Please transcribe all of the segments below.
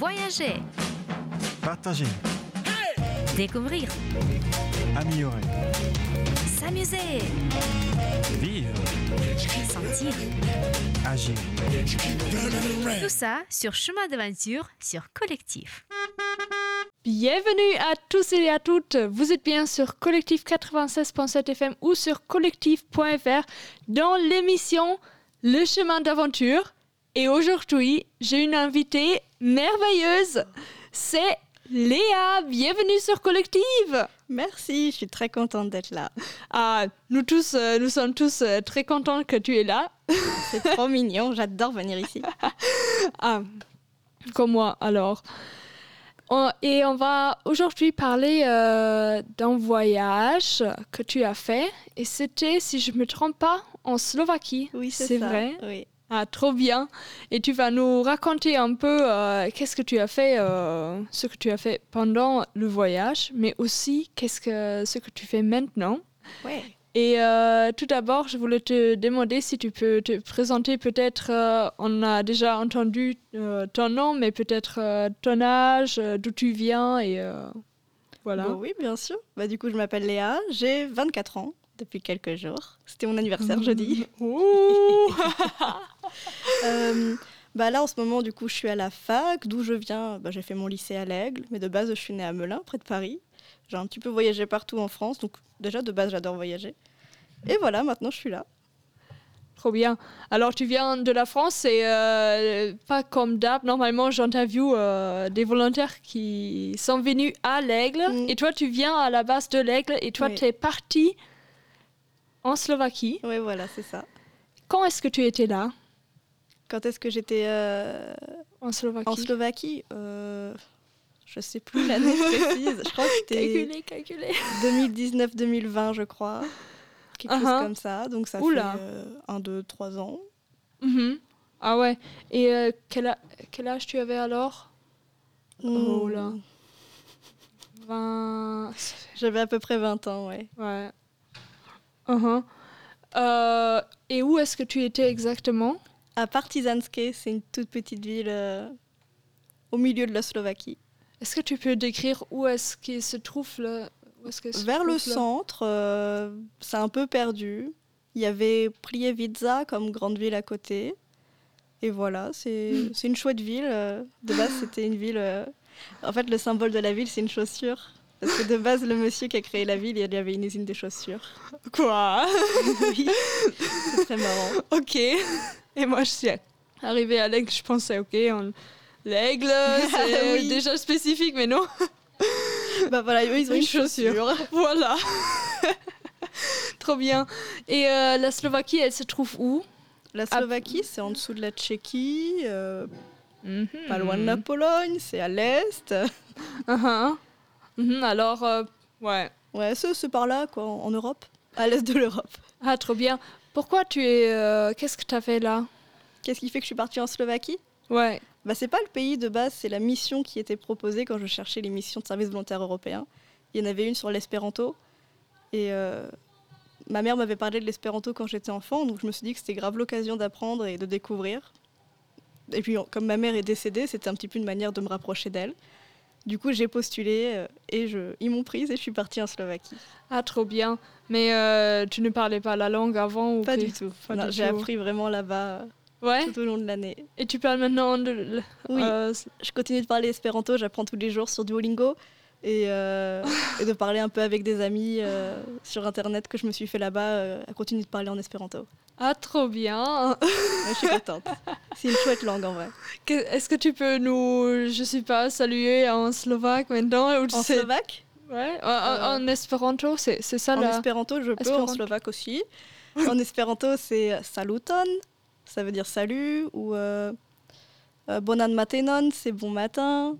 Voyager, Partager, découvrir, améliorer, s'amuser, vivre, sentir. agir. Tout ça sur Chemin d'aventure sur Collectif. Bienvenue à tous et à toutes. Vous êtes bien sur Collectif 96.7 FM ou sur collectif.fr dans l'émission Le chemin d'aventure. Et aujourd'hui, j'ai une invitée merveilleuse. C'est Léa. Bienvenue sur Collective. Merci, je suis très contente d'être là. Ah, nous tous, euh, nous sommes tous euh, très contents que tu es là. C'est trop mignon, j'adore venir ici. Ah, comme moi alors. On- et on va aujourd'hui parler euh, d'un voyage que tu as fait. Et c'était, si je ne me trompe pas, en Slovaquie. Oui, c'est vrai Oui. Ah, trop bien. Et tu vas nous raconter un peu euh, qu'est-ce que tu as fait, euh, ce que tu as fait pendant le voyage, mais aussi qu'est-ce que, ce que tu fais maintenant. Ouais. Et euh, tout d'abord, je voulais te demander si tu peux te présenter peut-être, on a déjà entendu ton nom, mais peut-être ton âge, d'où tu viens et voilà. Bon, oui, bien sûr. Bah, du coup, je m'appelle Léa, j'ai 24 ans depuis quelques jours. C'était mon anniversaire jeudi. Ouh Euh, bah, là, en ce moment, du coup, je suis à la fac. D'où je viens, bah, j'ai fait mon lycée à l'Aigle, mais de base, je suis née à Melun, près de Paris. J'ai un petit peu voyagé partout en France, donc déjà, de base, j'adore voyager. Et voilà, maintenant, je suis là. Trop bien. Alors tu viens de la France et euh, pas comme d'hab. Normalement, j'interviewe euh, des volontaires qui sont venus à l'Aigle Mm. et toi, tu viens à la base de l'Aigle et toi, Oui. tu es parti en Slovaquie. Ouais, voilà, c'est ça. Quand est-ce que tu étais là? Quand est-ce que j'étais euh, en Slovaquie En Slovaquie, euh, je sais plus l'année précise. Je crois que c'était calculé. 2019-2020, je crois. Quelque chose Uh-huh. comme ça. Donc ça Oula. fait euh, un, deux, trois ans. Mhm. Ah ouais. Et euh, quel, a- quel âge tu avais alors? Oh Hmm. là. 20... J'avais à peu près 20 ans, ouais. Ouais. Uh-huh. Euh, et où est-ce que tu étais exactement? À Partizanske, c'est une toute petite ville euh, au milieu de la Slovaquie. Est-ce que tu peux décrire où est-ce qu'il se trouve le... où se Vers le trouve le- centre, euh, c'est un peu perdu. Il y avait Prievidza comme grande ville à côté. Et voilà, c'est c'est une chouette ville. euh, De base, c'était une ville. En fait, le symbole de la ville, c'est une chaussure. Parce que de base, le monsieur qui a créé la ville, il y avait une usine de chaussures. Quoi? Oui, c'est très marrant. Ok. Et moi, je suis arrivée à l'aigle, je pensais, ok, on- l'aigle, c'est Oui. déjà spécifique, mais non. Bah voilà, eux, ils ont Une une chaussure. Voilà. Trop bien. Et euh, la Slovaquie, elle se trouve où? La Slovaquie, c'est en dessous de la Tchéquie, euh, pas loin de la Pologne, c'est à l'est. Mhm, Alors, euh, ouais. Ouais, c'est c'est par là, quoi, en Europe, à l'est de l'Europe. Ah, trop bien. Pourquoi tu es... euh, Qu'est-ce que tu as fait là? Qu'est-ce qui fait que je suis partie en Slovaquie? Ouais. Bah, c'est pas le pays de base, c'est la mission qui était proposée quand je cherchais les missions de service volontaire européen. Il y en avait une sur l'espéranto. Et euh, ma mère m'avait parlé de l'espéranto quand j'étais enfant, donc je me suis dit que c'était grave l'occasion d'apprendre et de découvrir. Et puis, comme ma mère est décédée, c'était un petit peu une manière de me rapprocher d'elle. Du coup, j'ai postulé euh, et je, ils m'ont prise et je suis partie en Slovaquie. Ah, trop bien. Mais euh, tu ne parlais pas la langue avant ou Pas du tout. J'ai appris vraiment là-bas Ouais. tout au long de l'année. Et tu parles maintenant de... Oui. euh, je continue de parler espéranto, j'apprends tous les jours sur Duolingo et, euh, et de parler un peu avec des amis euh, sur internet que je me suis fait là-bas, euh, à continuer de parler en espéranto. Ah, trop bien. Je suis contente. C'est une chouette langue en vrai. Est-ce que tu peux nous, je sais pas, saluer en slovaque maintenant ou En slovaque, Ouais. En, en- en espéranto, c'est ça en là. espéranto je peux, Espéranto. en slovaque aussi. En espéranto c'est saluton, ça veut dire salut, ou bonan matenon, c'est bon matin,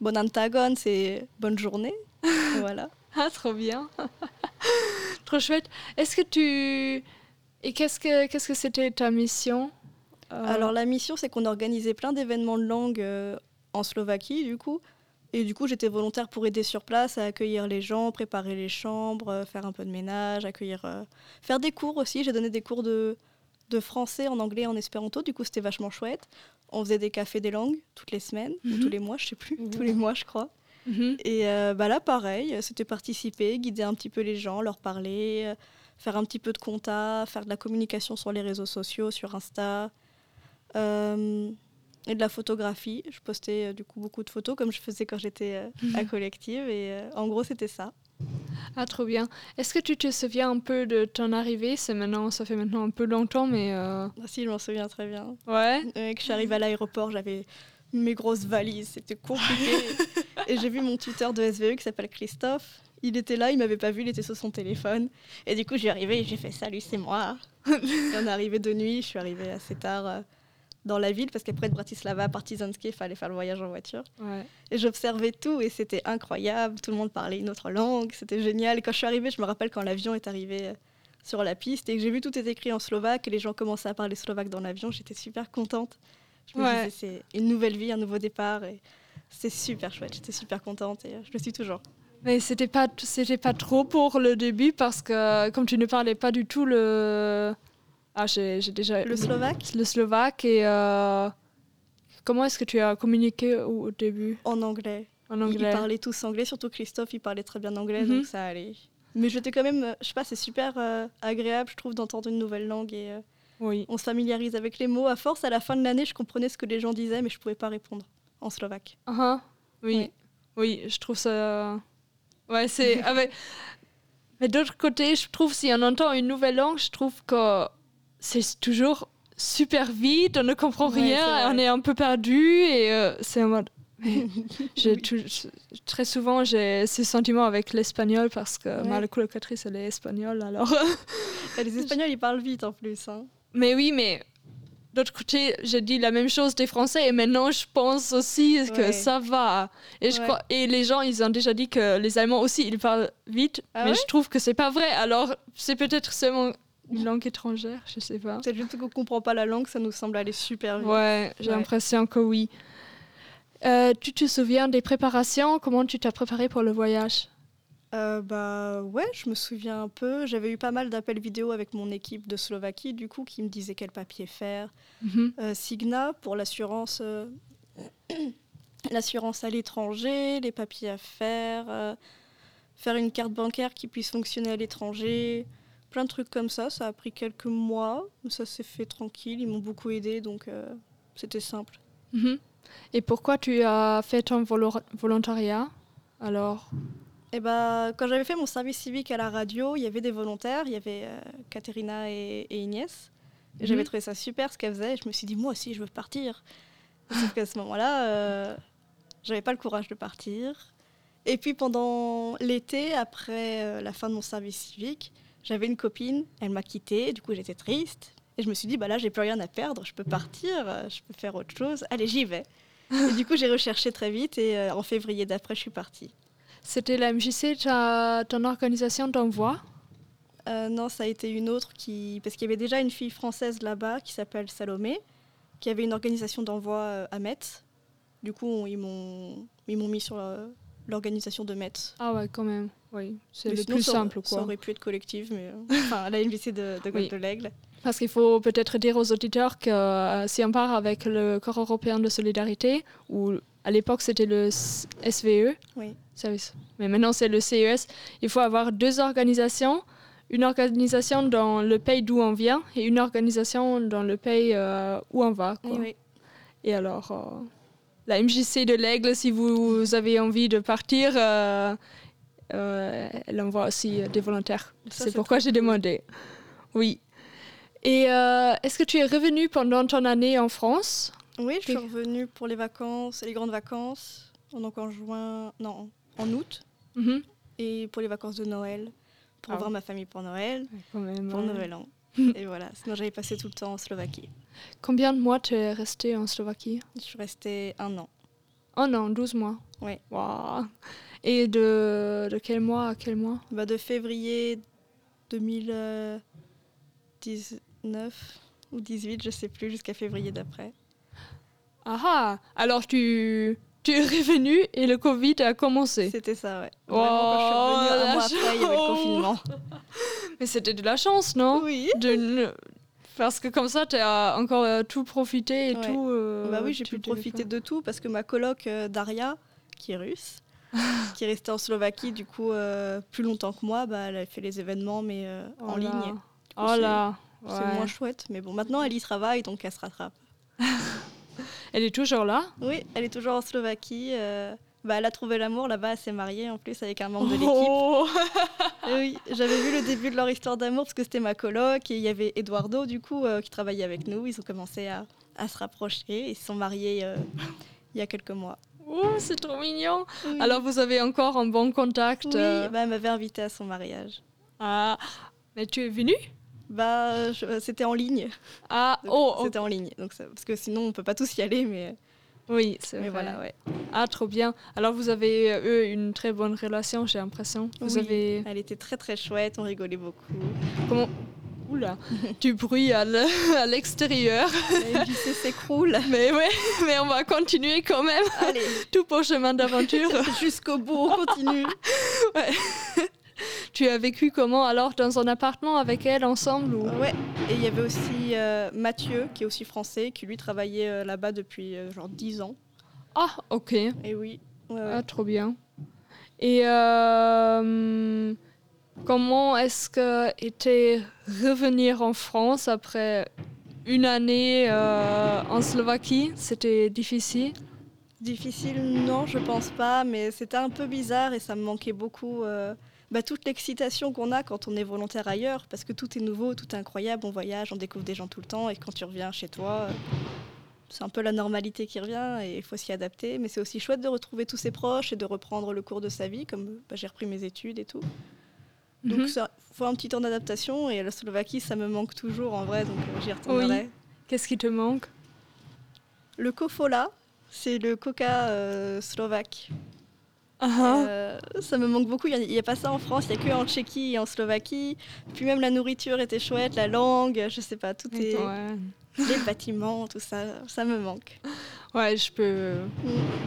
bonan tagon, c'est bonne journée. voilà. Ah, trop bien. trop chouette. Est-ce que tu et qu'est-ce que qu'est-ce que c'était ta mission Euh, Alors la mission, c'est qu'on organisait plein d'événements de langue euh, en Slovaquie, du coup. Et du coup, j'étais volontaire pour aider sur place à accueillir les gens, préparer les chambres, euh, faire un peu de ménage, accueillir, faire des cours aussi. J'ai donné des cours de, de français en anglais en espéranto, du coup c'était vachement chouette. On faisait des cafés des langues toutes les semaines, ou Mhm. tous les mois, je sais plus, Mhm. tous les mois, je crois. Mhm. Et euh, bah là, pareil, c'était participer, guider un petit peu les gens, leur parler, euh, faire un petit peu de compta, faire de la communication sur les réseaux sociaux, sur Insta, euh, et de la photographie. Je postais du coup beaucoup de photos comme je faisais quand j'étais à collective. Et en gros, c'était ça. Ah, trop bien. Est-ce que tu te souviens un peu de ton arrivée? C'est maintenant, ça fait maintenant un peu longtemps, mais euh, Ah, si, je m'en souviens très bien. ouais. Euh, que je suis arrivée à l'aéroport, j'avais mes grosses valises, c'était compliqué. et j'ai vu mon tuteur de SVE qui s'appelle Christophe. Il était là, il m'avait pas vu, il était sur son téléphone. Et du coup, j'ai arrivé et j'ai fait salut, c'est moi. et on est arrivé de nuit, je suis arrivée assez tard euh, dans la ville parce qu'après de Bratislava à Partizanski, il fallait faire le voyage en voiture. ouais. Et j'observais tout et c'était incroyable. Tout le monde parlait une autre langue, c'était génial. Et quand je suis arrivée, je me rappelle quand l'avion est arrivé euh, sur la piste et que j'ai vu tout est écrit en slovaque et les gens commençaient à parler slovaque dans l'avion, j'étais super contente. Je me Ouais. disais, c'est une nouvelle vie, un nouveau départ et c'est super chouette. J'étais super contente et euh, je le suis toujours. Mais c'était pas, c'était pas trop pour le début parce que comme tu ne parlais pas du tout le, ah j'ai, déjà Le slovaque le slovaque et euh, comment est-ce que tu as communiqué au, au début? En anglais. en Ils- anglais Ils parlaient tous anglais, surtout Christophe, il parlait très bien anglais, Mhm. donc ça allait. Mais j'étais quand même, je sais pas, c'est super euh, agréable, je trouve, d'entendre une nouvelle langue et euh, Oui. on se familiarise avec les mots. À force, à la fin de l'année, je comprenais ce que les gens disaient, mais je pouvais pas répondre en slovaque. Ah ah. Oui. Oui, je trouve ça. Ouais, c'est. ah, mais d'autre côté, je trouve si on entend une nouvelle langue, je trouve que c'est toujours super vite, on ne comprend Ouais, rien, on est un peu perdu et euh, c'est en mode. tout- très souvent j'ai ce sentiment avec l'espagnol parce que Ouais. ma colocatrice elle est espagnole alors. Les Espagnols, ils parlent vite en plus. hein. mais oui, mais d'autre côté, j'ai dit la même chose des Français et maintenant je pense aussi que Ouais. ça va. Et, je Ouais. crois, et les gens, ils ont déjà dit que les Allemands aussi, ils parlent vite, Ah mais ouais? je trouve que c'est pas vrai. Alors, c'est peut-être seulement une langue étrangère, je sais pas. C'est juste qu'on comprend pas la langue, ça nous semble aller super vite. Ouais, j'ai Ouais. l'impression que oui. Euh, tu te souviens des préparations? Comment tu t'as préparé pour le voyage? Euh, bah ouais, je me souviens un peu. J'avais eu pas mal d'appels vidéo avec mon équipe de Slovaquie, du coup, qui me disaient quel papier faire. Mhm. Euh, Signa pour l'assurance, euh, l'assurance à l'étranger, les papiers à faire, faire une carte bancaire qui puisse fonctionner à l'étranger, plein de trucs comme ça. Ça a pris quelques mois, mais ça s'est fait tranquille. Ils m'ont beaucoup aidé, donc euh, c'était simple. Mhm. Et pourquoi tu as fait ton volo- volontariat Alors, Et bah, quand j'avais fait mon service civique à la radio, il y avait des volontaires, il y avait euh, Katerina et, et Inès. J'avais Mhm. trouvé ça super ce qu'elles faisaient. Je me suis dit, moi aussi, je veux partir. Sauf qu'à ce moment-là, euh, j'avais pas le courage de partir. Et puis pendant l'été, après euh, la fin de mon service civique, j'avais une copine, elle m'a quittée, du coup j'étais triste. Et je me suis dit, bah là, j'ai plus rien à perdre, je peux partir, euh, je peux faire autre chose. Allez, j'y vais. et du coup, j'ai recherché très vite et euh, en février d'après, je suis partie. c'était la MJC, ton organisation d'envoi? Euh, non, ça a été une autre qui. Parce qu'il y avait déjà une fille française là-bas qui s'appelle Salomé, qui avait une organisation d'envoi à Metz. Du coup, on- ils m'ont mis sur l'organisation de Metz. Ah ouais, quand même. Oui, c'est le sinon, plus ça- simple, Ça quoi. aurait pu être collectif, mais. euh, Enfin, la MVC de, de, Oui. de l'Aigle. Parce qu'il faut peut-être dire aux auditeurs que euh, si on part avec le Corps européen de solidarité, ou à l'époque c'était le SVE, Oui. service, mais maintenant c'est le CES, il faut avoir deux organisations. Une organisation dans le pays d'où on vient et une organisation dans le pays euh, où on va. quoi. Oui. Et alors, euh, la MJC de l'Aigle, si vous avez envie de partir, euh, euh, elle envoie aussi euh, des volontaires. C'est pourquoi j'ai demandé. Oui. Et euh, est-ce que tu es revenu pendant ton année en France? Oui, je suis revenue pour les vacances, les grandes vacances. Donc en juin. Non, en août. Mhm. Et pour les vacances de Noël. Pour Ah. voir ma famille pour Noël. Ouais, quand même, Pour ouais. Nouvel An. et voilà. Sinon, j'avais passé tout le temps en Slovaquie. Combien de mois tu es resté en Slovaquie? Je suis restée un an. Oh non, 12 mois. Ouais. Waouh. Et de, de quel mois à quel mois Bah, de février 2019 ou 18, je sais plus, jusqu'à février d'après. Ah ah Alors tu, tu es revenu et le Covid a commencé. C'était ça, ouais. Oh, Vraiment, quand je suis revenue, un la mois après, il y avait le confinement. Mais c'était de la chance, non Oui. de Parce que comme ça, tu as encore euh, tout profité et Ouais. tout. euh, bah oui, j'ai pu profiter de tout parce que ma coloc euh, Daria, qui est russe, qui est restée en Slovaquie du coup euh, plus longtemps que moi, bah, elle a fait les événements mais euh, en Oh là. ligne. Oh c'est- là. C'est ouais. moins chouette, mais bon, maintenant elle y travaille donc elle se rattrape. Elle est toujours là? Oui, elle est toujours en Slovaquie. euh, bah, elle a trouvé l'amour là-bas, elle s'est mariée en plus avec un membre de l'équipe. Oh. Oui, j'avais vu le début de leur histoire d'amour parce que c'était ma coloc et il y avait Eduardo du coup qui travaillait avec nous. Ils ont commencé à, à se rapprocher et ils se sont mariés il y a quelques mois. Oh, c'est trop mignon. Oui. Alors, vous avez encore un bon contact oui, euh, bah, elle m'avait invité à son mariage. ah. Mais tu es venu Bah, je- c'était en ligne. Ah, Donc, oh, oh, C'était en ligne, donc ça- parce que sinon on peut pas tous y aller, mais, oui, c'est mais vrai. voilà, ouais. Ah, trop bien. Alors, vous avez, euh, eux, une très bonne relation, j'ai l'impression. Vous Oui, avez... Elle était très très chouette, on rigolait beaucoup. Comment... Oula, du bruit à le- l'extérieur. La MJC s'écroule. Mais ouais, mais on va continuer quand même. Allez, Tout pour chemin d'aventure. jusqu'au bout, on continue. tu as vécu comment alors dans un appartement avec elle ensemble ou... Ouais, et il y avait aussi euh, Mathieu, qui est aussi français, qui lui travaillait euh, là-bas depuis euh, genre 10 ans. Ah, ok. Et oui, ouais, ouais. Ah, trop bien. Et comment est-ce que était revenir en France après une année euh, en Slovaquie? C'était difficile? Difficile, non, je pense pas, mais c'était un peu bizarre et ça me manquait beaucoup. euh, bah, toute l'excitation qu'on a quand on est volontaire ailleurs, parce que tout est nouveau, tout est incroyable, on voyage, on découvre des gens tout le temps, et quand tu reviens chez toi, euh, c'est un peu la normalité qui revient, et il faut s'y adapter. Mais c'est aussi chouette de retrouver tous ses proches et de reprendre le cours de sa vie, comme bah, j'ai repris mes études et tout. Donc Mhm. ça faut un petit temps d'adaptation, et la Slovaquie, ça me manque toujours en vrai, donc euh, j'y retournerai. Qu'est-ce qui te manque? Le Kofola, c'est le coca euh, slovaque. Ah, Euh, ça me manque beaucoup. Il n'y a, pas ça en France. Il n'y a que en Tchéquie et en Slovaquie. Puis même la nourriture était chouette, la langue, je sais pas, tout est ouais. les bâtiments, tout ça, ça me manque. Ouais, je peux,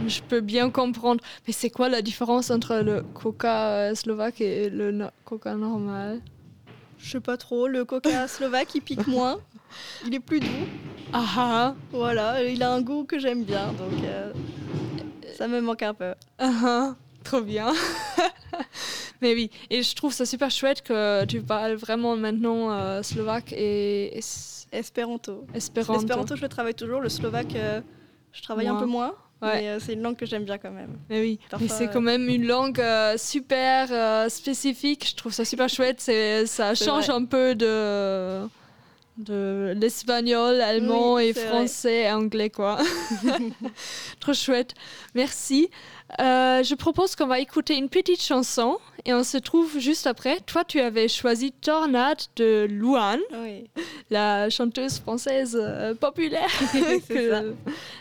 je peux bien comprendre. Mais c'est quoi la différence entre le coca euh, slovaque et le no- coca normal? Je sais pas trop. Le coca slovaque, il pique moins. Il est plus doux. Ah ah, Voilà, il a un goût que j'aime bien, donc euh, ça me manque un peu. ah ah, trop bien. Mais oui, et je trouve ça super chouette que tu parles vraiment maintenant euh, slovaque et es- Espéranto. espéranto. L'espéranto, je le travaille toujours. Le slovaque, euh, je travaille un peu moins. Ouais. Mais euh, c'est une langue que j'aime bien quand même. Mais oui, Parfois, mais c'est euh, quand même une langue euh, super euh, spécifique. Je trouve ça super chouette. C'est, ça change vrai. un peu de, de l'espagnol, allemand Oui, et vrai. français anglais, quoi. Trop chouette. Merci. Euh, je propose qu'on va écouter une petite chanson et on se trouve juste après. Toi, tu avais choisi Tornade de Oui. la chanteuse française euh, populaire. Que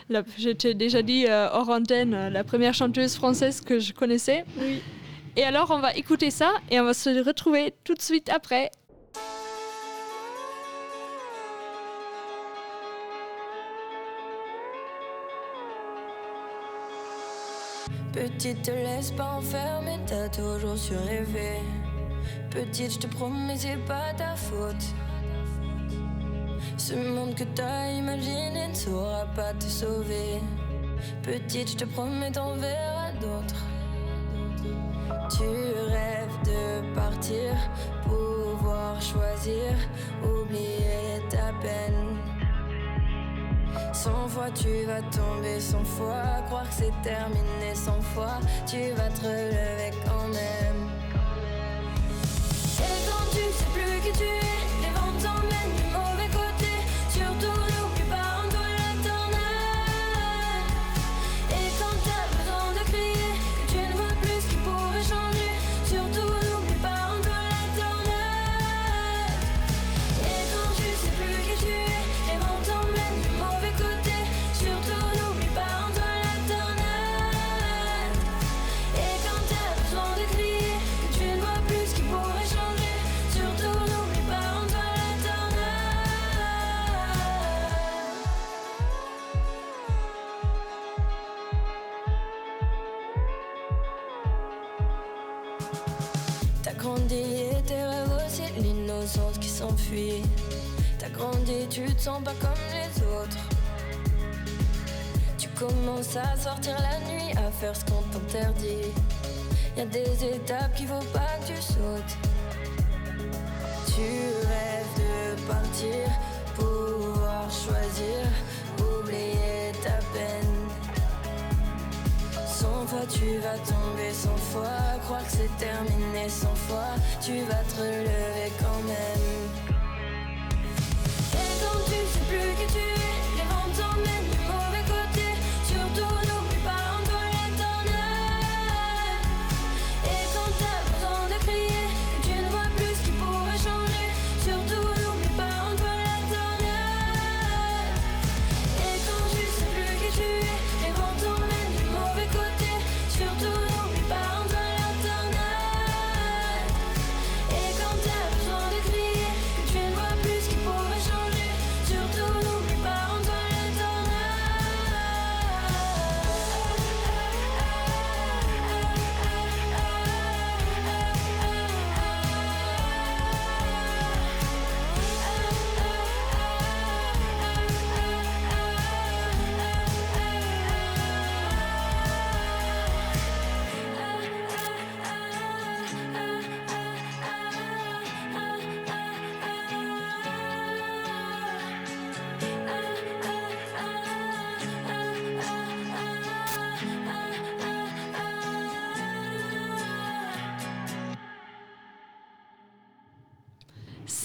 la- je t'ai déjà dit euh, hors antenne, euh, la première chanteuse française que je connaissais. Oui. Et alors, on va écouter ça et on va se retrouver tout de suite après. Petite, te laisse pas enfermer, t'as toujours su rêver. Petite, je te promets, c'est pas ta faute. Ce monde que t'as imaginé ne saura pas te sauver. Petite, je te promets, t'en verras d'autres. Tu rêves de partir, pouvoir choisir, oublier ta peine. Cent fois tu vas tomber, cent fois croire que c'est terminé, cent fois tu vas te relever quand même. Et quand tu sais plus qui tu es, les vents t'emmènent du mauvais T'as grandi, tu te sens pas comme les autres. Tu commences à sortir la nuit, à faire ce qu'on t'interdit. Y a des étapes qu'il faut pas que tu sautes. Tu rêves de partir, pouvoir choisir, oublier ta peine. Cent fois tu vas tomber cent fois, croire que c'est terminé cent fois, tu vas te relever quand même. Et quand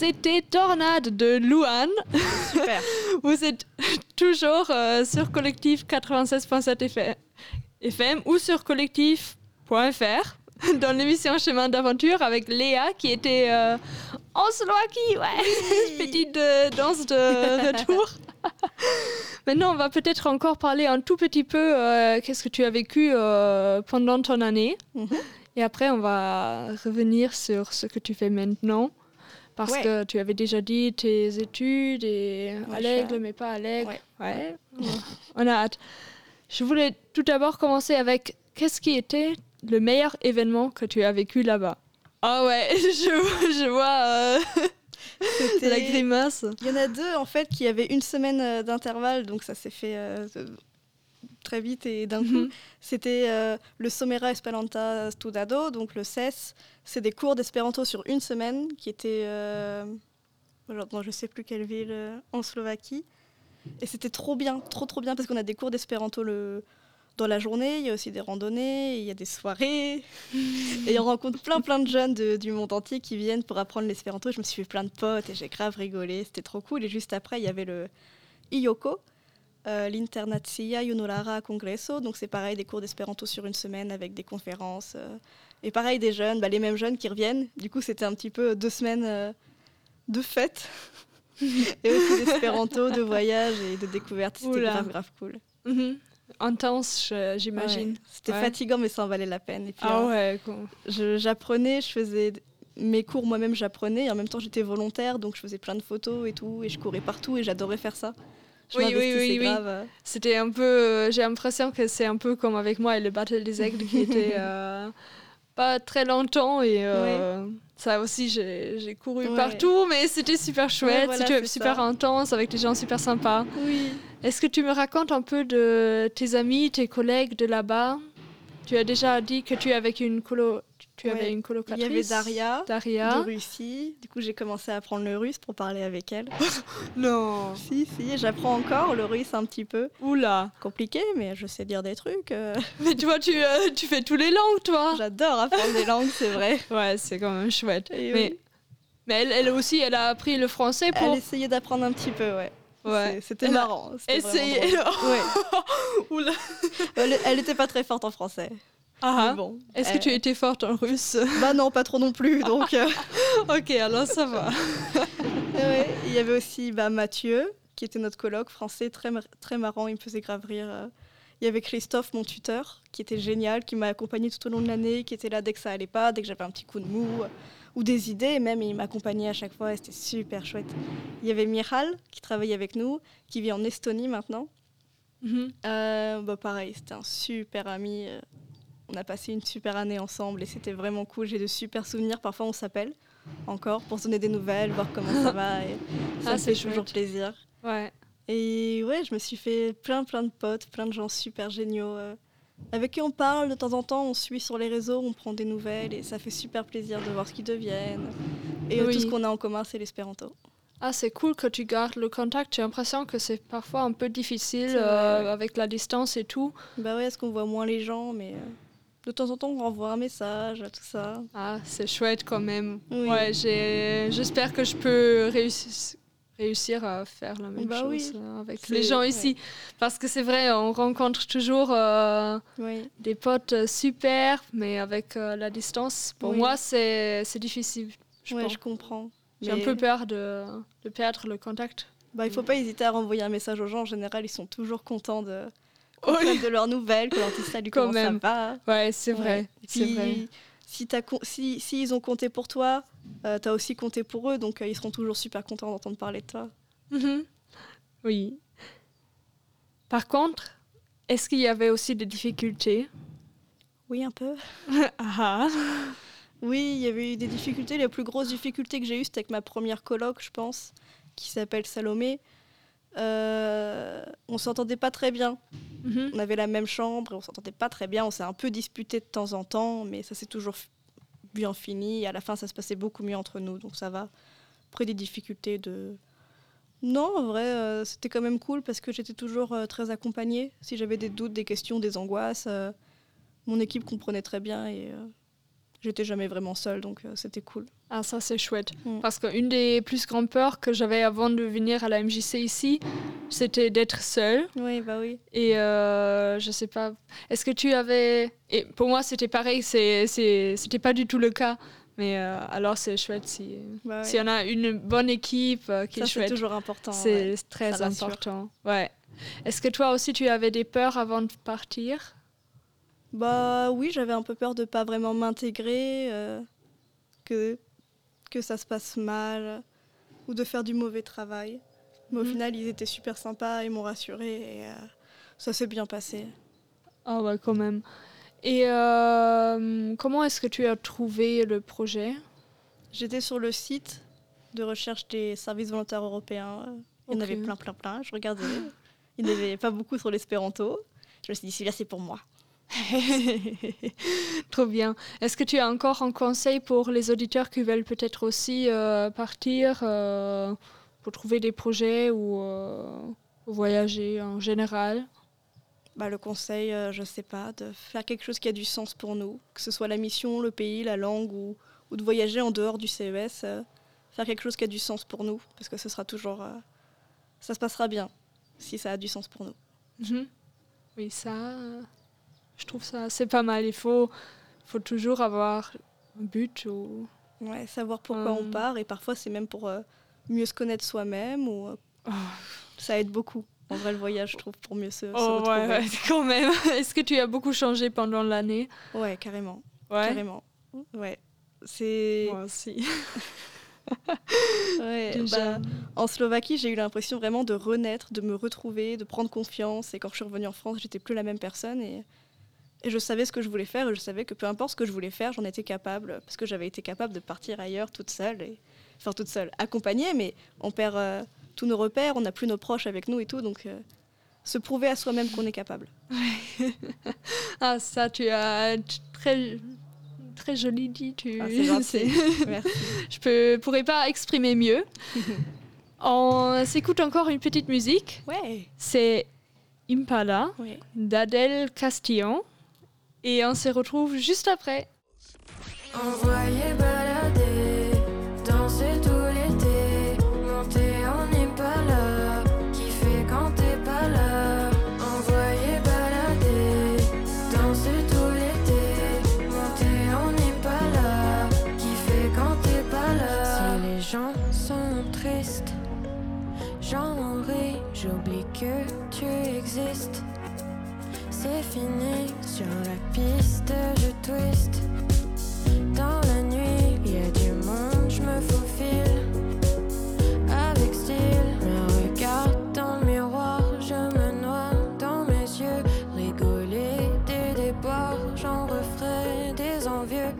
C'était Tornade de Louane. Super. Vous êtes toujours euh, sur collectif 96.7 FM, ou sur collectif.fr dans l'émission Chemin d'aventure avec Léa qui était euh, en Slovaquie. Ouais, petite euh, danse de retour. Maintenant, on va peut-être encore parler un tout petit peu qu'est-ce que tu as vécu pendant ton année. Mhm. Et après, on va revenir sur ce que tu fais maintenant. Parce Ouais. que tu avais déjà dit tes études et Ouais, à l'aigle, mais pas à l'aigle. Ouais. Ouais. on a hâte. Je voulais tout d'abord commencer avec qu'est-ce qui était le meilleur événement que tu as vécu là-bas? Ah ouais, je, je vois euh, C'était- la grimace. Il y en a deux en fait qui avaient une semaine euh, d'intervalle, donc ça s'est fait euh, très vite et d'un coup. Mhm. C'était euh, le Somera Esperanta Studado, donc le CES. C'est des cours d'espéranto sur une semaine qui étaient euh, dans je sais plus quelle ville euh, en Slovaquie. Et c'était trop bien, trop trop bien parce qu'on a des cours d'espéranto le dans la journée, il y a aussi des randonnées, il y a des soirées. et on rencontre plein plein de jeunes de- du monde entier qui viennent pour apprendre l'espéranto. Je me suis fait plein de potes et j'ai grave rigolé, c'était trop cool. Et juste après, il y avait le IOCO, euh, l'Internazia Junulara Congresso. Donc c'est pareil, des cours d'espéranto sur une semaine avec des conférences. euh, et pareil, des jeunes, bah, les mêmes jeunes qui reviennent. Du coup, c'était un petit peu deux semaines euh, de fête. et aussi d'espéranto, de voyage et de découverte. C'était grave, grave cool. Mhm. Intense, j'imagine. Ouais, C'était Ouais. fatigant, mais ça en valait la peine. Et puis, Ah ouais, quoi. je- j'apprenais, je faisais mes cours moi-même, j'apprenais. Et en même temps, j'étais volontaire, donc je faisais plein de photos et tout. Et je courais partout et j'adorais faire ça. Je Oui, oui, oui, oui. grave, euh. C'était un peu. euh, J'ai l'impression que c'est un peu comme avec moi et le Battle des Aigles qui était euh, pas très longtemps et euh, ça aussi j'ai couru Ouais. partout mais c'était super chouette, voilà, super ça. intense avec des gens super sympas. Oui. Est-ce que tu me racontes un peu de tes amis, tes collègues de là-bas? Tu as déjà dit que tu avais une colo, tu avais une Il colocatrice. y avait Daria. Daria. de Russie. Du coup, j'ai commencé à apprendre le russe pour parler avec elle. Non. si, si, j'apprends encore le russe un petit peu. Oula. Compliqué, mais je sais dire des trucs. euh. Mais toi, tu, euh, tu fais tous les langues, toi. J'adore apprendre des langues, c'est vrai. Ouais, c'est quand même chouette. Et mais oui. mais elle, elle aussi, elle a appris le français pour. Elle essayait d'apprendre un petit peu, ouais. Ouais. C'était marrant. drôle. Ouais. Oula. Elle, elle était pas très forte en français. Ah, mais bon. Est-ce que tu étais forte en russe? Bah non, pas trop non plus. Donc, euh, Ok, alors ça va. ouais. Il y avait aussi bah, Mathieu, qui était notre coloc français, très, mar- très marrant. Il me faisait grave rire. euh. Il y avait Christophe, mon tuteur, qui était génial, qui m'a accompagné tout au long de l'année, qui était là dès que ça allait pas, dès que j'avais un petit coup de mou euh, ou des idées, même. Il m'accompagnait à chaque fois et c'était super chouette. Il y avait Miral, qui travaille avec nous, qui vit en Estonie maintenant. Mhm. Euh, bah pareil, c'était un super ami. On a passé une super année ensemble et c'était vraiment cool. J'ai de super souvenirs. Parfois, on s'appelle encore pour se donner des nouvelles, voir comment ça va. Et ça Ah, fait toujours plaisir. Ouais. Et ouais, je me suis fait plein plein de potes, plein de gens super géniaux euh, avec qui on parle de temps en temps, on suit sur les réseaux, on prend des nouvelles et ça fait super plaisir de voir ce qu'ils deviennent. Et euh, Oui. tout ce qu'on a en commun, c'est l'espéranto. Ah, c'est cool que tu gardes le contact. J'ai l'impression que c'est parfois un peu difficile euh, avec la distance et tout. Bah ouais, est-ce qu'on voit moins les gens, mais euh, de temps en temps, on renvoie un message, tout ça. Ah, c'est chouette quand même. Oui. Ouais, j'espère que je peux réussir réussir à faire la même Bah chose oui. euh, avec les gens ouais. ici. Parce que c'est vrai, on rencontre toujours euh, Oui. des potes euh, super, mais avec euh, la distance, pour Oui. moi, c'est c'est difficile. Je ouais, je comprends. J'ai un peu peur de, de perdre le contact. Bah, il faut pas hésiter à renvoyer un message aux gens. En général, ils sont toujours contents de, qu'on Oui. de leurs nouvelles, qu'on leur dise salut, Quand comment même. ça va. Ouais, c'est Ouais. vrai. Puis, vrai. Si, si, si ils ont compté pour toi, euh, t'as aussi compté pour eux, donc euh, ils seront toujours super contents d'entendre parler de toi. Mhm. Oui. Par contre, est-ce qu'il y avait aussi des difficultés? Oui, un peu. Ah, Oui, il y avait eu des difficultés. Les plus grosses difficultés que j'ai eues, c'était avec ma première coloc, je pense, qui s'appelle Salomé. Euh, on s'entendait pas très bien. Mhm. On avait la même chambre et on s'entendait pas très bien. On s'est un peu disputé de temps en temps, mais ça s'est toujours bien fini. Et à la fin, ça se passait beaucoup mieux entre nous, donc ça va. Après des difficultés de... Non, en vrai, euh, c'était quand même cool parce que j'étais toujours euh, très accompagnée. Si j'avais des doutes, des questions, des angoisses, euh, mon équipe comprenait très bien et j'étais jamais vraiment seule, donc euh, c'était cool. Ah, ça c'est chouette. Mm. Parce qu'une des plus grandes peurs que j'avais avant de venir à la MJC ici, c'était d'être seule. Oui, bah oui. Et euh, je sais pas, est-ce que tu avais... Et pour moi c'était pareil, c'est, c'est, c'était pas du tout le cas. Mais euh, alors c'est chouette si, Bah s'il y en a une bonne équipe qui Ça, est c'est chouette. toujours important. C'est ouais. très ça important. Ouais. Est-ce que toi aussi tu avais des peurs avant de partir? Bah oui, j'avais un peu peur de pas vraiment m'intégrer, euh, que, que ça se passe mal ou de faire du mauvais travail. Mais au Mhm. final, ils étaient super sympas, ils m'ont rassuré et euh, ça s'est bien passé. Ah ouais, quand même. Et euh, comment est-ce que tu as trouvé le projet? J'étais sur le site de recherche des services volontaires européens. Il y en avait plein, plein, plein. Je regardais. Il n'y en avait pas beaucoup sur l'espéranto. Je me suis dit, celui-là, c'est pour moi. Trop bien. Est-ce que tu as encore un conseil pour les auditeurs qui veulent peut-être aussi euh, partir euh, pour trouver des projets ou euh, voyager en général? Bah, le conseil, je sais pas, de faire quelque chose qui a du sens pour nous, que ce soit la mission, le pays, la langue ou, ou de voyager en dehors du CES, faire quelque chose qui a du sens pour nous, parce que ce sera toujours, ça se passera bien si ça a du sens pour nous. Mhm. Oui, ça, je trouve ça, c'est pas mal. Il faut, faut toujours avoir un but ou... Ouais, savoir pourquoi on part et parfois c'est même pour euh, mieux se connaître soi-même ou euh, Oh. ça aide beaucoup. En vrai, le voyage, je trouve, pour mieux se, se Oh retrouver. ouais, ouais, quand même. Est-ce que tu as beaucoup changé pendant l'année? Ouais, carrément, Ouais. carrément. Ouais, c'est Moi aussi. ouais, bah, En Slovaquie, j'ai eu l'impression vraiment de renaître, de me retrouver, de prendre confiance. Et quand je suis revenue en France, j'étais plus la même personne. Et, et je savais ce que je voulais faire. Et je savais que peu importe ce que je voulais faire, j'en étais capable. Parce que j'avais été capable de partir ailleurs toute seule. Et, enfin, toute seule, accompagnée, mais on perd euh, tous nos repères, on n'a plus nos proches avec nous et tout. Donc, euh, se prouver à soi-même qu'on est capable. Ah, ça, tu as très, très joli dit. Tu... Ah, Merci. Je peux, pourrais pas exprimer mieux. On s'écoute encore une petite musique. Ouais. C'est Impala ouais. d'Adèle Castillon. Et on se retrouve juste après. Envoyer balader, danser tout l'été, monter en Impala, kiffer quand t'es pas là. Envoyer balader, danser tout l'été, monter en Impala, kiffer quand t'es pas là. Si les gens sont tristes, j'en ris, j'oublie que tu existes. C'est fini sur la piste, je twist. Dans la nuit, y a du monde, je me faufile. Avec style, me regarde dans le miroir, je me noie dans mes yeux. Rigoler des déboires, j'en referai des envieux.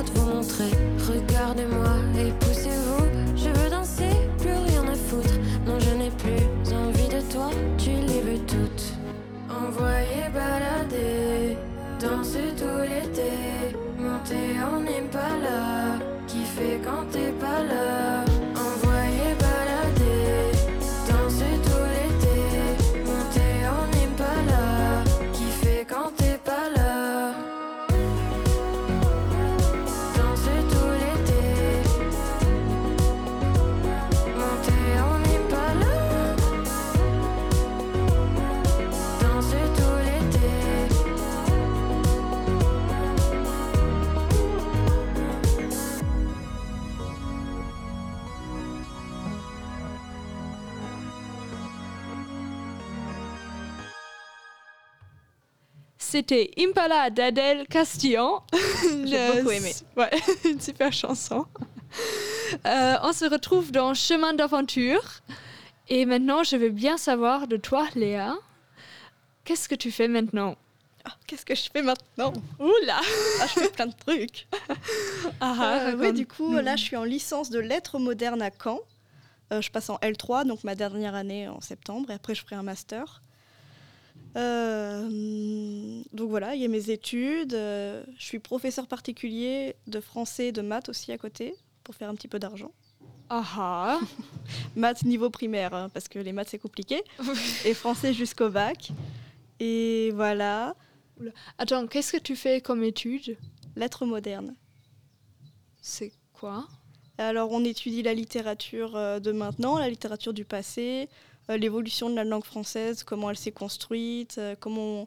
Regardez-moi et poussez-vous. Je veux danser, plus rien à foutre. Non, je n'ai plus envie de toi, tu les veux toutes. Envoyer balader, danser tout l'été. Monter en Impala, kiffer quand t'es pas là. C'était Impala d'Adèle Castillon. J'ai beaucoup aimé. Ouais, une super chanson. Euh, on se retrouve dans Chemin d'aventure. Et maintenant, je veux bien savoir de toi, Léa. Qu'est-ce que tu fais maintenant? Ah, Qu'est-ce que je fais maintenant? Oula Ah, je fais plein de trucs. ah, Euh, ouais, du coup, Hmm. là, je suis en licence de lettres modernes à Caen. Euh, je passe en L3, donc ma dernière année en septembre, et après, je ferai un master. Euh, donc voilà, il y a mes études. euh, je suis professeur particulier de français et de maths aussi à côté, pour faire un petit peu d'argent. Ah ah. Maths niveau primaire, hein, parce que les maths, c'est compliqué. et français jusqu'au bac. Et voilà, Attends, qu'est-ce que tu fais comme étude? Lettres modernes. C'est quoi? Alors, on étudie la littérature euh, de maintenant, la littérature du passé, l'évolution de la langue française, comment elle s'est construite, euh, comment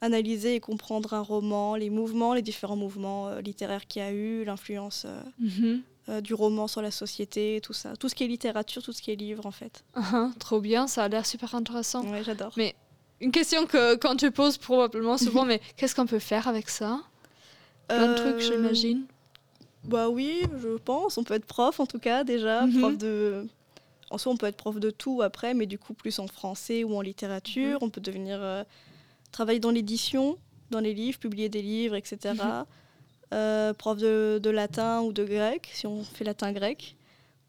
analyser et comprendre un roman, les mouvements, les différents mouvements euh, littéraires qu'il y a eu, l'influence euh, Mhm. euh, du roman sur la société, tout ça. Tout ce qui est littérature, tout ce qui est livre, en fait. Ah ah, Trop bien, ça a l'air super intéressant. Ouais, j'adore. Mais une question que quand tu poses probablement souvent, mais qu'est-ce qu'on peut faire avec ça? Plein de trucs, Euh, j'imagine. Bah oui, je pense. On peut être prof en tout cas déjà, Mhm. prof de. En soi, on peut être prof de tout après, mais du coup plus en français ou en littérature. Mhm. On peut devenir euh, travailler dans l'édition, dans les livres, publier des livres, etc. Mhm. Euh, prof de, de latin ou de grec, si on fait latin-grec,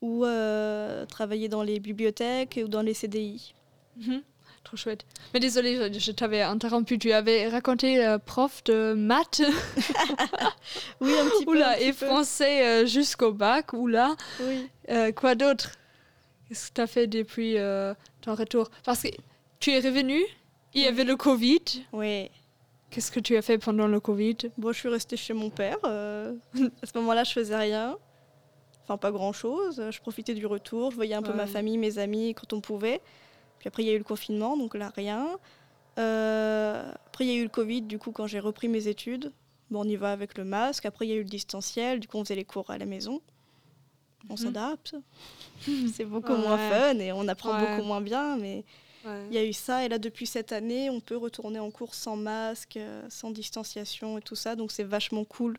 ou euh, travailler dans les bibliothèques ou dans les CDI. Mhm. Trop chouette. Mais désolé, je, je t'avais interrompu. Tu avais raconté euh, prof de maths Oui, un petit peu. un oula, petit et peu. français jusqu'au bac. Oula. Oui. Quoi d'autre? Qu'est-ce que tu as fait depuis euh, ton retour? Parce que tu es revenu, il y avait le Covid. oui. Qu'est-ce que tu as fait pendant le Covid? Bon, je suis restée chez mon père. euh, à ce moment-là, je faisais rien. Enfin, pas grand-chose. Je profitais du retour. Je voyais un peu ma famille, mes amis quand on pouvait. Puis après, il y a eu le confinement, donc là, rien. Euh, après, il y a eu le Covid, du coup, quand j'ai repris mes études. Bon, on y va avec le masque. Après, il y a eu le distanciel. Du coup, on faisait les cours à la maison. On Mhm. s'adapte. C'est beaucoup moins fun et on apprend Ouais. beaucoup moins bien. Mais il y a eu ça. Et là, depuis cette année, on peut retourner en cours sans masque, euh, sans distanciation et tout ça. Donc, c'est vachement cool.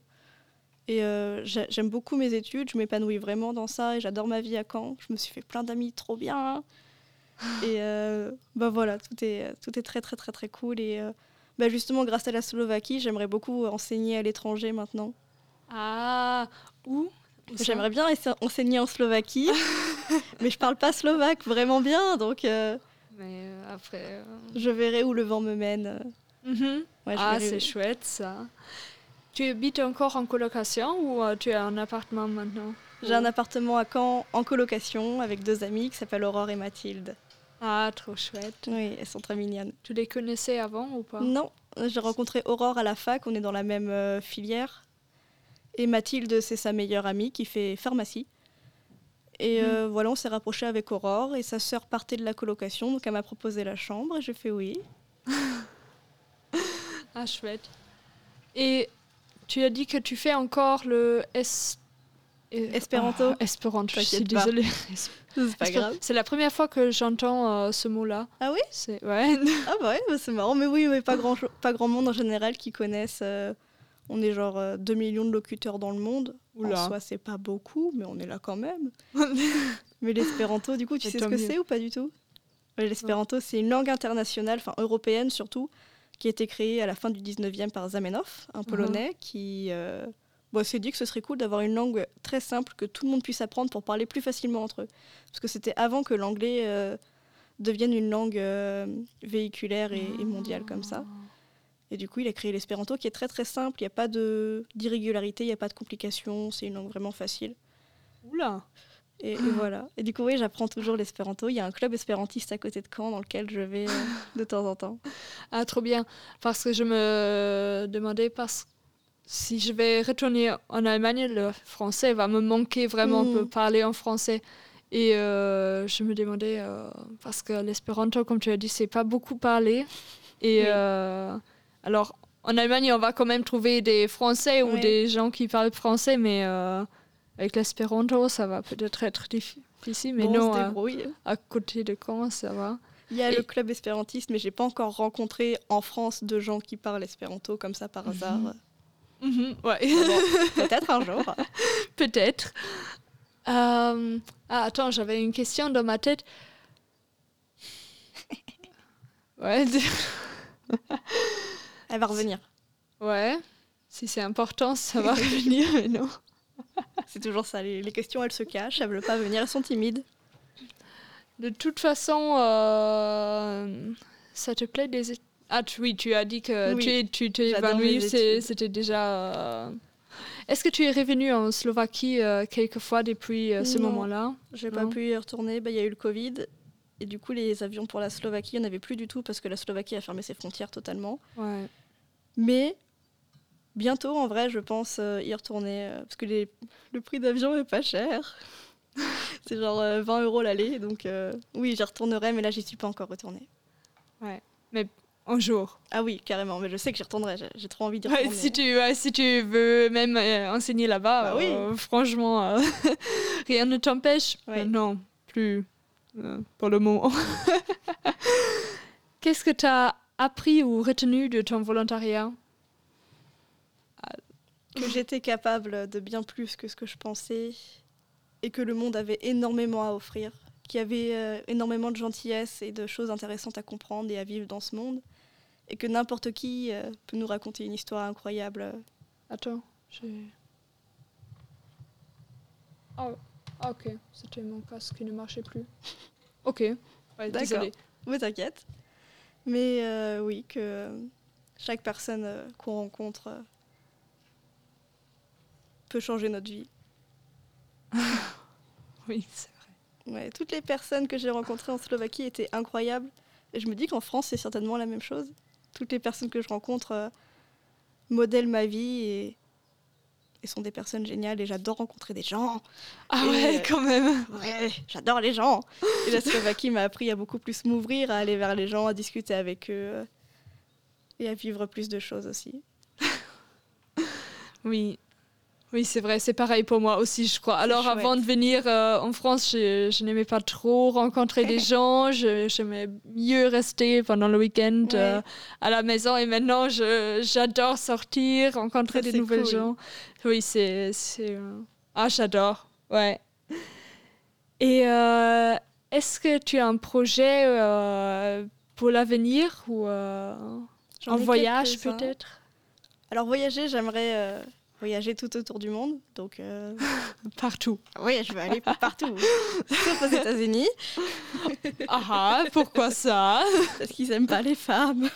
Et euh, j'ai- j'aime beaucoup mes études. Je m'épanouis vraiment dans ça. Et j'adore ma vie à Caen. Je me suis fait plein d'amis trop bien. Et euh, bah voilà, tout est, tout est très, très, très, très cool. Et euh, bah justement, grâce à la Slovaquie, j'aimerais beaucoup enseigner à l'étranger maintenant. Ah, où? J'aimerais bien enseigner en Slovaquie. mais je parle pas slovaque vraiment bien. Donc, euh, Mais euh, après. euh, je verrai où le vent me mène. mhm. Ouais, Ah, c'est chouette ça. Tu habites encore en colocation ou euh, tu as un appartement maintenant? J'ai un appartement à Caen en colocation avec deux amies qui s'appellent Aurore et Mathilde. Ah, trop chouette. Oui, elles sont très mignonnes. Tu les connaissais avant ou pas? Non, j'ai rencontré Aurore à la fac, on est dans la même euh, filière. Et Mathilde, c'est sa meilleure amie qui fait pharmacie. Et Mhm. euh, voilà, on s'est rapproché avec Aurore et sa sœur partait de la colocation, donc elle m'a proposé la chambre et j'ai fait oui. Ah, chouette. Et tu as dit que tu fais encore le es... eh, Espéranto. Ah, espéranto, je suis désolée. C'est pas grave. C'est la première fois que j'entends euh, ce mot-là. Ah oui? C'est ouais. Ah bah ouais, bah c'est marrant. Mais oui, mais pas grand, pas grand monde en général qui connaissent. euh, on est genre euh, 2 millions de locuteurs dans le monde. Oula. En soi, c'est pas beaucoup, mais on est là quand même. mais l'espéranto, du coup, tu sais ce que c'est ou pas du tout? L'espéranto, c'est une langue internationale, enfin européenne surtout, qui a été créée à la fin du 19e par Zamenhof, un Polonais qui, euh, bon, s'est dit que ce serait cool d'avoir une langue très simple que tout le monde puisse apprendre pour parler plus facilement entre eux. Parce que c'était avant que l'anglais euh, devienne une langue euh, véhiculaire et, et mondiale comme ça. Et du coup, il a créé l'espéranto qui est très très simple. Il n'y a pas d'irrégularité, il n'y a pas de complications. C'est une langue vraiment facile. Oula. Et, et voilà. Et du coup, oui, j'apprends toujours l'espéranto. Il y a un club espérantiste à côté de Caen dans lequel je vais euh, de temps en temps. Ah, trop bien. Parce que je me demandais parce si je vais retourner en Allemagne, le français va me manquer vraiment Mm. de parler en français. Et euh, je me demandais, euh, parce que l'espéranto, comme tu as dit, c'est pas beaucoup parlé. Et Oui. Euh, alors, en Allemagne, on va quand même trouver des Français ou des gens qui parlent français, mais euh, avec l'espéranto, ça va peut-être être diffi- difficile. Mais Bon, non, à, débrouille. à côté de Caen, ça va. Il y a Et- le club espérantiste, mais j'ai pas encore rencontré en France de gens qui parlent espéranto comme ça par hasard. Mhm, ouais. Mais bon, Peut-être un jour. Peut-être. Euh, ah, attends, j'avais une question dans ma tête. Ouais, Elle va revenir. ouais. Si c'est important, ça va revenir, mais non. C'est toujours ça. Les, les questions, elles se cachent. Elles veulent pas venir. Elles sont timides. De toute façon, euh, ça te plaît des études Ah tu- oui, tu as dit que Oui, tu es- tu t'es j'adore évanoui, les c'est- études. c'était déjà... euh, Est-ce que tu es revenu en Slovaquie euh, quelques fois depuis euh, ce moment-là? J'ai pas pu y retourner. Bah, Il y a eu le Covid. Et du coup, les avions pour la Slovaquie, il n'y en avait plus du tout parce que la Slovaquie a fermé ses frontières totalement. Ouais. Mais bientôt, en vrai, je pense euh, y retourner euh, parce que les- le prix d'avion est pas cher. C'est genre euh, 20 euros l'aller. Donc euh, oui, j'y retournerai, mais là, j'y suis pas encore retournée. Un jour. Ah oui, carrément. Mais je sais que j'y retournerai. J'ai- trop envie d'y Ouais, retourner. si, tu, ouais, si tu veux même euh, enseigner là-bas, Bah oui. euh, franchement, euh, rien ne t'empêche. Ouais. Euh, non, plus euh, pour le moment. Qu'est-ce que tu as appris ou retenu de ton volontariat? Que j'étais capable de bien plus que ce que je pensais et que le monde avait énormément à offrir, qu'il y avait euh, énormément de gentillesse et de choses intéressantes à comprendre et à vivre dans ce monde et que n'importe qui euh, peut nous raconter une histoire incroyable. euh, Attends, j'ai. Ah, ah, ok, c'était mon casque qui ne marchait plus. Ok, ouais, D'accord. Oui, t'inquiète. Mais euh, oui, que chaque personne euh, qu'on rencontre euh, peut changer notre vie. Oui, c'est vrai. Ouais, toutes les personnes que j'ai rencontrées en Slovaquie étaient incroyables. Et je me dis qu'en France, c'est certainement la même chose. Toutes les personnes que je rencontre modèlent ma vie et, et sont des personnes géniales. Et j'adore rencontrer des gens. Ah Et, ouais, euh, quand même. Ouais, j'adore les gens. Et la Slovaquie m'a appris à beaucoup plus m'ouvrir, à aller vers les gens, à discuter avec eux euh, et à vivre plus de choses aussi. Oui. Oui, c'est vrai, c'est pareil pour moi aussi, je crois. Alors, chouette. avant de venir euh, en France, je, je n'aimais pas trop rencontrer des gens. Je- J'aimais mieux rester pendant le week-end Ouais. euh, à la maison. Et maintenant, je- j'adore sortir, rencontrer Ça, des nouvelles cool. gens. Oui, c'est. c'est, euh, Ah, j'adore. Ouais. Et euh, est-ce que tu as un projet pour l'avenir ou un voyage peut-être? Alors voyager, j'aimerais voyager tout autour du monde. Donc euh, Partout. oui, je veux aller partout, sauf aux États-Unis, Ah, ah, pourquoi ça? Parce qu'ils aiment pas les femmes.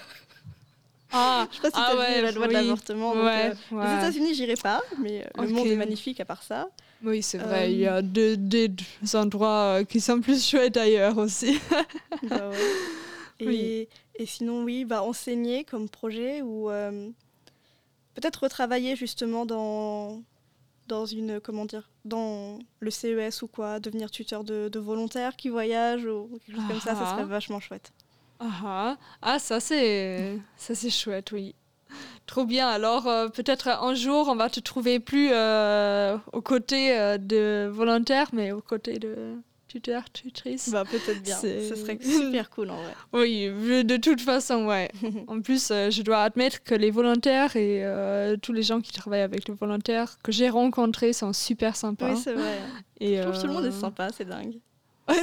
Ah, Je sais pas si ah ouais, vu la loi de l'avortement. Ouais, euh, ouais. Les États-Unis, j'irai pas, mais euh, le monde est magnifique à part ça. Oui, c'est vrai, il y Euh, a des deux endroits euh, qui sont plus chouettes ailleurs aussi. Bah et, Oui. et sinon, oui, bah, enseigner comme projet ou euh, peut-être retravailler justement dans, dans une, comment dire, dans le CES ou quoi, devenir tuteur de, de volontaires qui voyagent ou quelque chose comme ça, ça Ah. serait vachement chouette. Ah, ah. ah ça c'est ça c'est chouette, oui. Trop bien. Alors euh, peut-être un jour on va te trouver plus euh, aux côtés euh, de volontaires, mais aux côtés de tuteurs, tutrices. Bah, peut-être bien. Ce serait super cool en vrai. Oui, de toute façon, ouais. En plus, euh, je dois admettre que les volontaires et euh, tous les gens qui travaillent avec les volontaires que j'ai rencontrés sont super sympas. Oui, c'est vrai. et, Je trouve que tout le monde est euh, sympa, c'est dingue.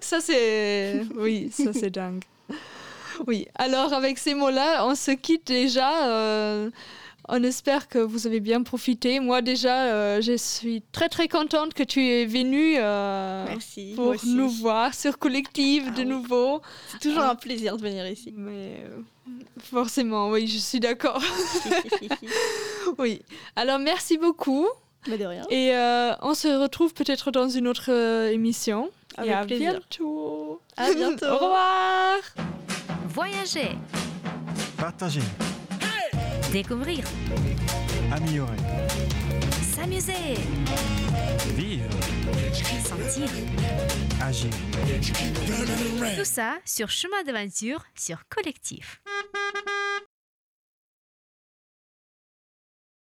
Ça, c'est. Oui, ça, c'est dingue. Oui, alors avec ces mots-là, on se quitte déjà. Euh, On espère que vous avez bien profité. Moi déjà, euh, je suis très très contente que tu es venu euh, Merci. pour nous voir sur Collective Ah de oui. nouveau. C'est toujours un plaisir de venir ici. Mais euh, forcément, oui, je suis d'accord. oui. Alors merci beaucoup Mais de rien. et euh, on se retrouve peut-être dans une autre euh, émission. Avec et à plaisir. bientôt. À bientôt. Au revoir. Voyager, Partager. Découvrir, Améliorer. s'amuser, Vivre. sentir. Agir. Tout ça sur Chemin d'aventure sur Collectif.